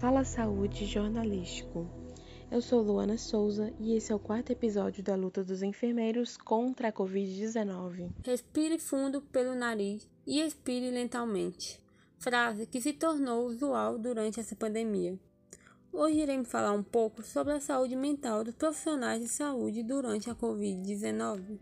Fala Saúde Jornalístico. Eu sou Luana Souza e esse é o quarto episódio da luta dos enfermeiros contra a Covid-19. Respire fundo pelo nariz e expire lentamente. Frase que se tornou usual durante essa pandemia. Hoje iremos falar um pouco sobre a saúde mental dos profissionais de saúde durante a Covid-19.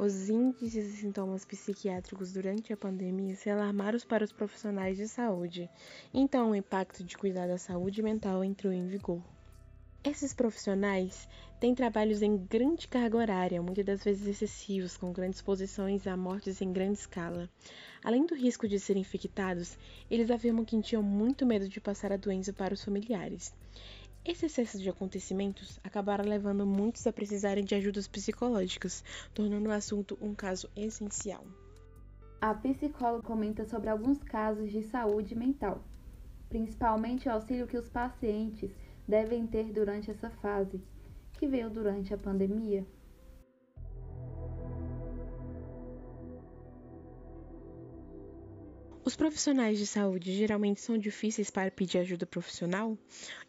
Os índices e sintomas psiquiátricos durante a pandemia se alarmaram para os profissionais de saúde, então o impacto de cuidar da saúde mental entrou em vigor. Esses profissionais têm trabalhos em grande carga horária, muitas das vezes excessivos, com grandes exposições a mortes em grande escala. Além do risco de serem infectados, eles afirmam que tinham muito medo de passar a doença para os familiares. Esse excesso de acontecimentos acabaram levando muitos a precisarem de ajudas psicológicas, tornando o assunto um caso essencial. A psicóloga comenta sobre alguns casos de saúde mental, principalmente o auxílio que os pacientes devem ter durante essa fase, que veio durante a pandemia. Os profissionais de saúde geralmente são difíceis para pedir ajuda profissional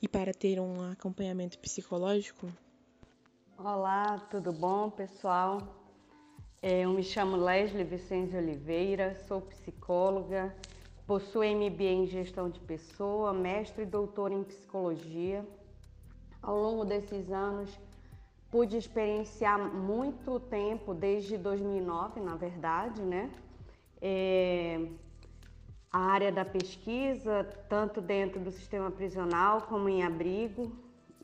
e para ter um acompanhamento psicológico? Olá, tudo bom, pessoal? É, eu me chamo Leslie Vicente Oliveira, sou psicóloga, possuo MBA em Gestão de Pessoa, mestre e doutor em Psicologia. Ao longo desses anos, pude experienciar muito tempo, desde 2009, na verdade, né? É, a área da pesquisa, tanto dentro do sistema prisional como em abrigo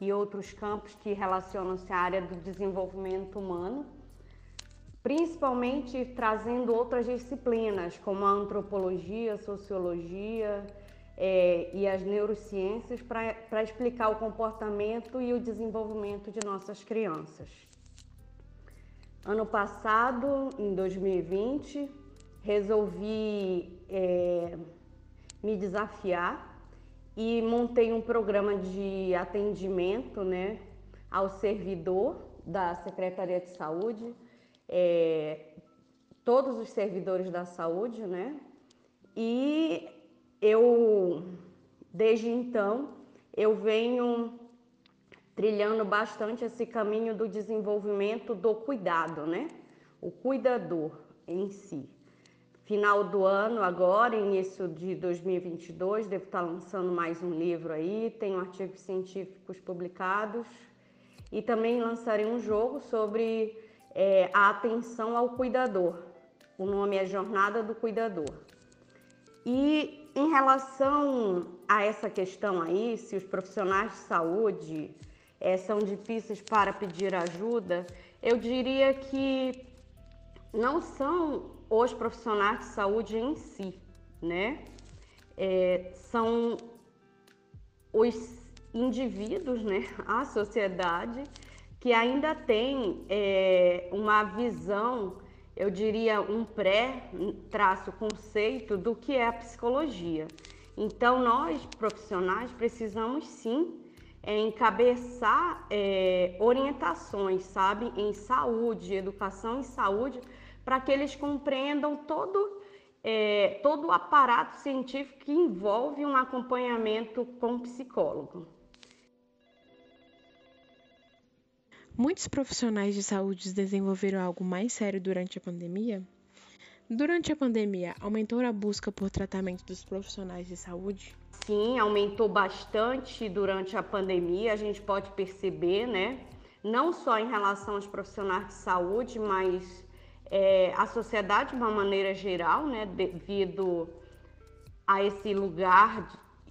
e outros campos que relacionam-se à área do desenvolvimento humano, principalmente trazendo outras disciplinas como a antropologia, a sociologia é, e as neurociências para explicar o comportamento e o desenvolvimento de nossas crianças. Ano passado, em 2020, resolvi é, me desafiar e montei um programa de atendimento né, ao servidor da Secretaria de Saúde, é, todos os servidores da saúde, né? E eu, desde então, eu venho trilhando bastante esse caminho do desenvolvimento do cuidado, né? O cuidador em si final do ano, agora, início de 2022, devo estar lançando mais um livro aí, tenho artigos científicos publicados e também lançarei um jogo sobre é, a atenção ao cuidador. O nome é Jornada do Cuidador. E em relação a essa questão aí, se os profissionais de saúde é, são difíceis para pedir ajuda, eu diria que não são os profissionais de saúde em si, né? É, são os indivíduos, né? A sociedade que ainda tem é, uma visão, eu diria um pré-traço conceito do que é a psicologia. Então, nós profissionais precisamos sim é, encabeçar é, orientações, sabe, em saúde, educação em saúde, para que eles compreendam todo, é, todo o aparato científico que envolve um acompanhamento com psicólogo. Muitos profissionais de saúde desenvolveram algo mais sério durante a pandemia? Durante a pandemia, aumentou a busca por tratamento dos profissionais de saúde? Sim, aumentou bastante durante a pandemia, a gente pode perceber, né? Não só em relação aos profissionais de saúde, mas é, a sociedade de uma maneira geral, né, devido a esse lugar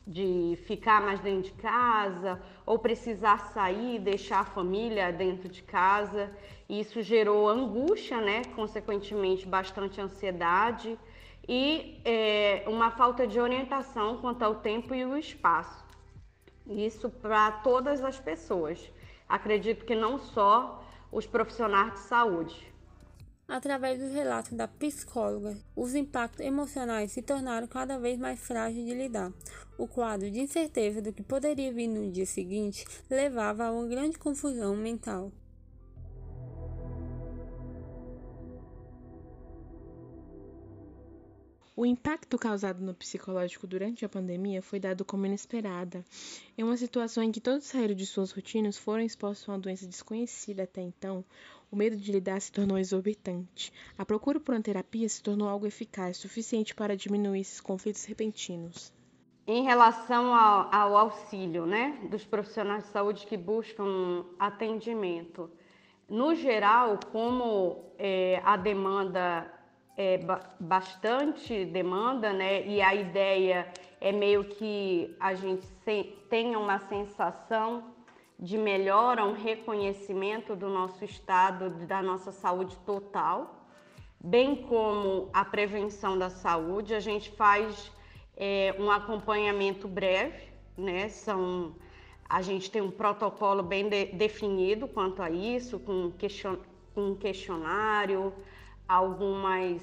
de, de ficar mais dentro de casa ou precisar sair, deixar a família dentro de casa. Isso gerou angústia, né, consequentemente bastante ansiedade e é, uma falta de orientação quanto ao tempo e o espaço. Isso para todas as pessoas. Acredito que não só os profissionais de saúde. Através dos relatos da psicóloga, os impactos emocionais se tornaram cada vez mais frágeis de lidar. O quadro de incerteza do que poderia vir no dia seguinte levava a uma grande confusão mental. O impacto causado no psicológico durante a pandemia foi dado como inesperada. Em uma situação em que todos saíram de suas rotinas, foram expostos a uma doença desconhecida até então, o medo de lidar se tornou exorbitante. A procura por uma terapia se tornou algo eficaz, suficiente para diminuir esses conflitos repentinos. Em relação ao, ao auxílio né, dos profissionais de saúde que buscam atendimento, no geral, como é, a demanda é, bastante demanda, né? E a ideia é meio que a gente tenha uma sensação de melhora, um reconhecimento do nosso estado, da nossa saúde total, bem como a prevenção da saúde. A gente faz é, um acompanhamento breve, né? São, a gente tem um protocolo bem de, definido quanto a isso, com, question, com questionário, algumas,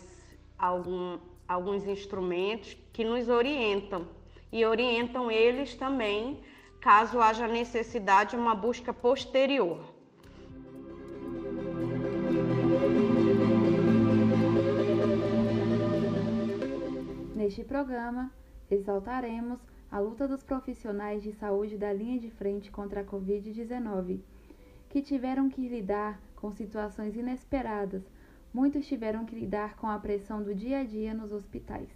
algum, alguns instrumentos que nos orientam e orientam eles também caso haja necessidade de uma busca posterior. Neste programa, exaltaremos a luta dos profissionais de saúde da linha de frente contra a Covid-19, que tiveram que lidar com situações inesperadas muitos tiveram que lidar com a pressão do dia a dia nos hospitais.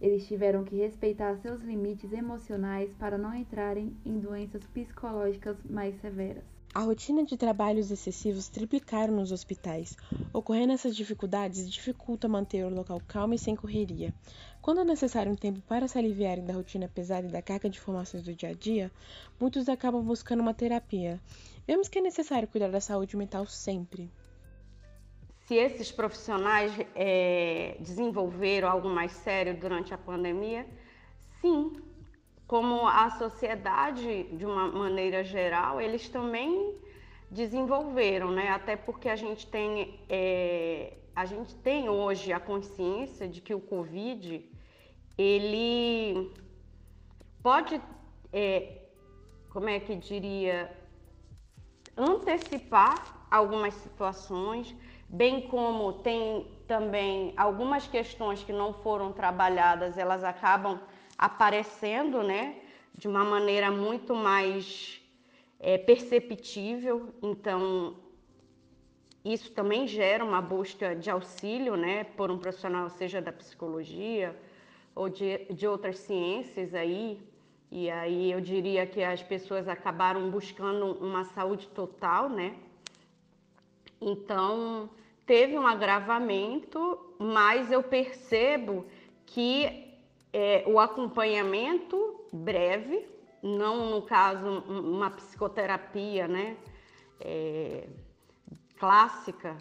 Eles tiveram que respeitar seus limites emocionais para não entrarem em doenças psicológicas mais severas. A rotina de trabalhos excessivos triplicaram nos hospitais. Ocorrendo essas dificuldades, dificulta manter o local calmo e sem correria. Quando é necessário um tempo para se aliviarem da rotina pesada e da carga de informações do dia a dia, muitos acabam buscando uma terapia. Vemos que é necessário cuidar da saúde mental sempre se esses profissionais é, desenvolveram algo mais sério durante a pandemia, sim. Como a sociedade, de uma maneira geral, eles também desenvolveram, né? Até porque a gente tem, é, a gente tem hoje a consciência de que o Covid, ele pode, é, como é que diria, antecipar algumas situações, bem como tem também algumas questões que não foram trabalhadas, elas acabam aparecendo, né, de uma maneira muito mais é, perceptível. Então, isso também gera uma busca de auxílio, né, por um profissional, seja da psicologia ou de, de outras ciências aí. E aí eu diria que as pessoas acabaram buscando uma saúde total, né? Então, teve um agravamento, mas eu percebo que é, o acompanhamento breve, não no caso uma psicoterapia, né, é, clássica,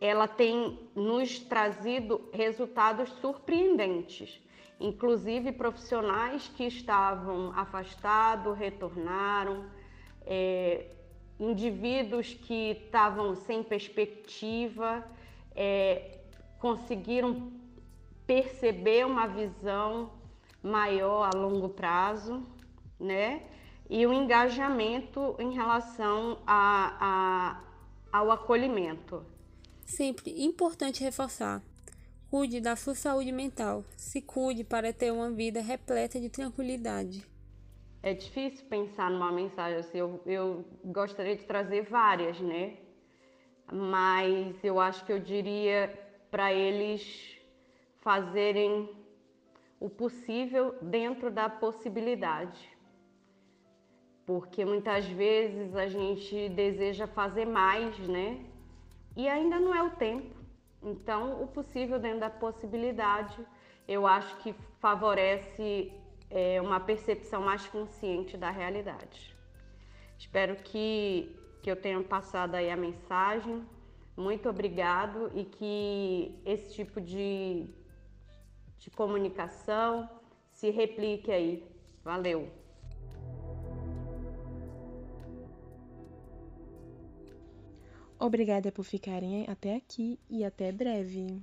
ela tem nos trazido resultados surpreendentes. Inclusive profissionais que estavam afastados retornaram, é, indivíduos que estavam sem perspectiva é, conseguiram perceber uma visão maior a longo prazo, né? E o engajamento em relação a, a, ao acolhimento. Sempre importante reforçar. Cuide da sua saúde mental. Se cuide para ter uma vida repleta de tranquilidade. É difícil pensar numa mensagem assim, eu, eu gostaria de trazer várias, né? Mas eu acho que eu diria para eles fazerem o possível dentro da possibilidade. Porque muitas vezes a gente deseja fazer mais, né? E ainda não é o tempo. Então, o possível dentro da possibilidade, eu acho que favorece é, uma percepção mais consciente da realidade. Espero que, que eu tenha passado aí a mensagem. Muito obrigado e que esse tipo de, de comunicação se replique aí. Valeu! Obrigada por ficarem até aqui e até breve.